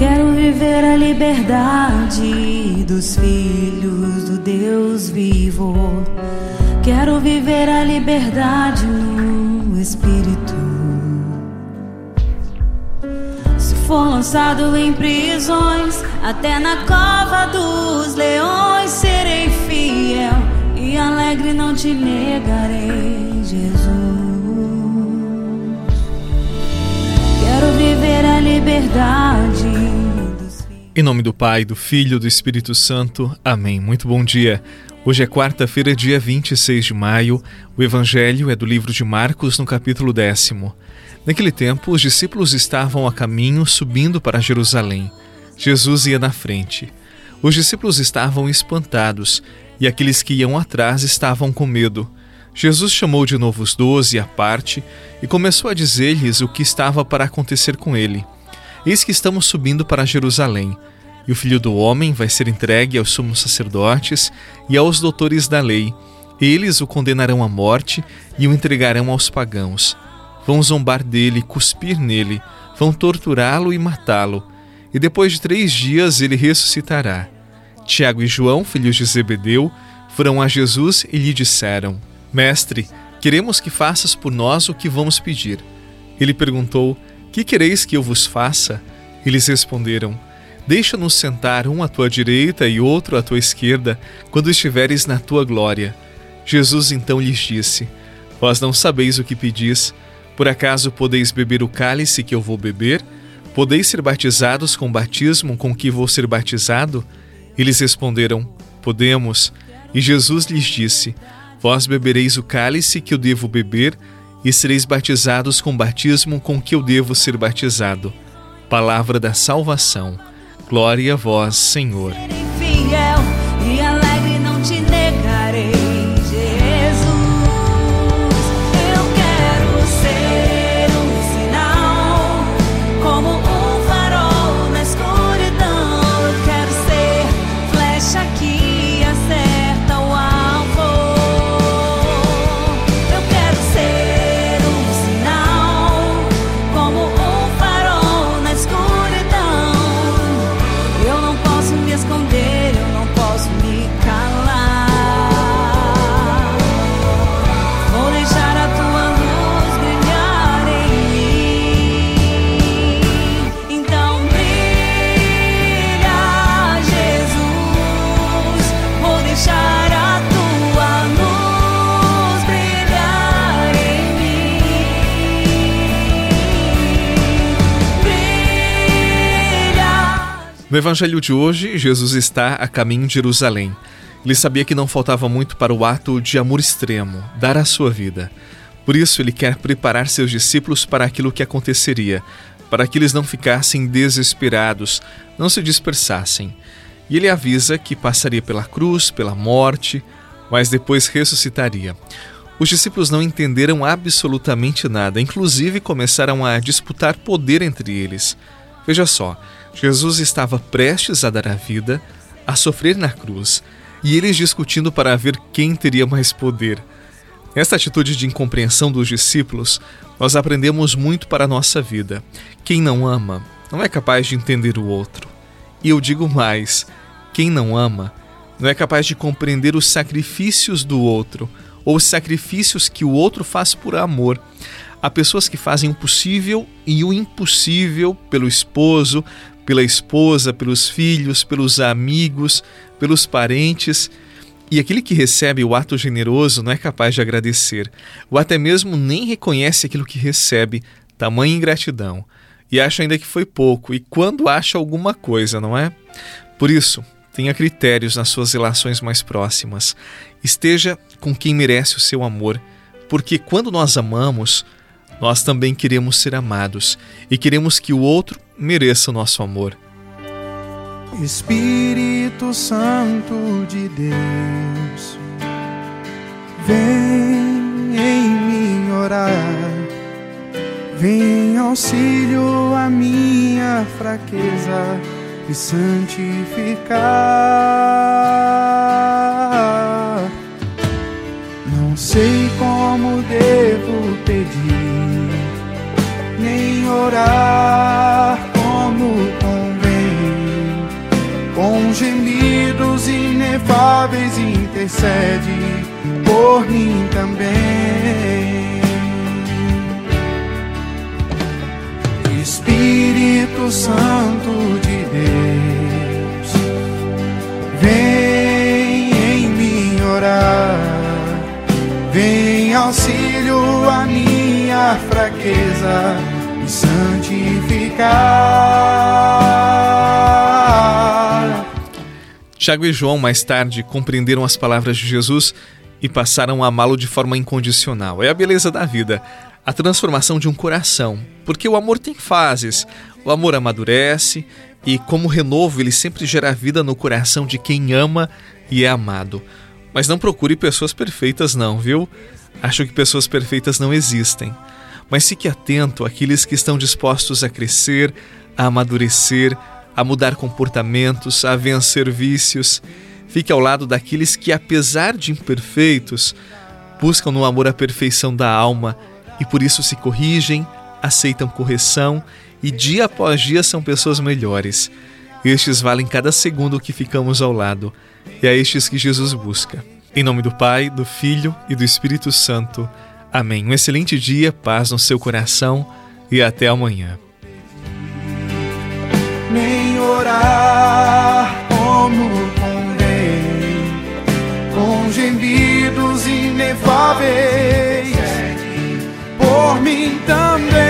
Quero viver a liberdade dos filhos do Deus vivo. Quero viver a liberdade no Espírito. Se for lançado em prisões, até na cova dos leões, serei fiel e alegre não te negarei, Jesus. Quero viver a liberdade. Em nome do Pai, do Filho e do Espírito Santo. Amém. Muito bom dia. Hoje é quarta-feira, dia 26 de maio. O Evangelho é do livro de Marcos, no capítulo décimo. Naquele tempo, os discípulos estavam a caminho subindo para Jerusalém. Jesus ia na frente. Os discípulos estavam espantados e aqueles que iam atrás estavam com medo. Jesus chamou de novo os doze à parte e começou a dizer-lhes o que estava para acontecer com ele. Eis que estamos subindo para Jerusalém, e o filho do homem vai ser entregue aos sumos sacerdotes e aos doutores da lei. Eles o condenarão à morte e o entregarão aos pagãos. Vão zombar dele, cuspir nele, vão torturá-lo e matá-lo. E depois de três dias ele ressuscitará. Tiago e João, filhos de Zebedeu, foram a Jesus e lhe disseram: Mestre, queremos que faças por nós o que vamos pedir. Ele perguntou: que quereis que eu vos faça? Eles responderam: Deixa-nos sentar um à tua direita e outro à tua esquerda, quando estiveres na tua glória. Jesus então lhes disse: Vós não sabeis o que pedis. Por acaso podeis beber o cálice que eu vou beber? Podeis ser batizados com o batismo com que vou ser batizado? Eles responderam: Podemos. E Jesus lhes disse: Vós bebereis o cálice que eu devo beber e sereis batizados com o batismo com que eu devo ser batizado. Palavra da salvação. Glória a vós, Senhor. No evangelho de hoje, Jesus está a caminho de Jerusalém. Ele sabia que não faltava muito para o ato de amor extremo, dar a sua vida. Por isso, ele quer preparar seus discípulos para aquilo que aconteceria, para que eles não ficassem desesperados, não se dispersassem. E ele avisa que passaria pela cruz, pela morte, mas depois ressuscitaria. Os discípulos não entenderam absolutamente nada, inclusive começaram a disputar poder entre eles. Veja só, Jesus estava prestes a dar a vida, a sofrer na cruz, e eles discutindo para ver quem teria mais poder. Nesta atitude de incompreensão dos discípulos, nós aprendemos muito para a nossa vida. Quem não ama não é capaz de entender o outro. E eu digo mais: quem não ama não é capaz de compreender os sacrifícios do outro ou os sacrifícios que o outro faz por amor. Há pessoas que fazem o possível e o impossível pelo esposo, pela esposa, pelos filhos, pelos amigos, pelos parentes. E aquele que recebe o ato generoso não é capaz de agradecer, ou até mesmo nem reconhece aquilo que recebe, tamanha ingratidão, e acha ainda que foi pouco, e quando acha alguma coisa, não é? Por isso, tenha critérios nas suas relações mais próximas. Esteja com quem merece o seu amor, porque quando nós amamos, nós também queremos ser amados e queremos que o outro mereça o nosso amor. Espírito Santo de Deus, vem em mim orar, vem auxílio à minha fraqueza e santificar. Não sei como devo pedir, orar como convém. Com gemidos inefáveis intercede por mim também. Espírito Santo de Deus, vem em mim orar, vem auxílio a minha fraqueza santificar. Tiago e João mais tarde compreenderam as palavras de Jesus e passaram a amá-lo de forma incondicional. É a beleza da vida, a transformação de um coração, porque o amor tem fases. O amor amadurece e, como renovo, ele sempre gera vida no coração de quem ama e é amado. Mas não procure pessoas perfeitas, não, viu? Acho que pessoas perfeitas não existem. Mas fique atento àqueles que estão dispostos a crescer, a amadurecer, a mudar comportamentos, a vencer vícios. Fique ao lado daqueles que, apesar de imperfeitos, buscam no amor a perfeição da alma e por isso se corrigem, aceitam correção e dia após dia são pessoas melhores. Estes valem cada segundo que ficamos ao lado, e é estes que Jesus busca. Em nome do Pai, do Filho e do Espírito Santo. Amém. Um excelente dia, paz no seu coração e até amanhã. Nem orar como gemidos inefáveis por mim também,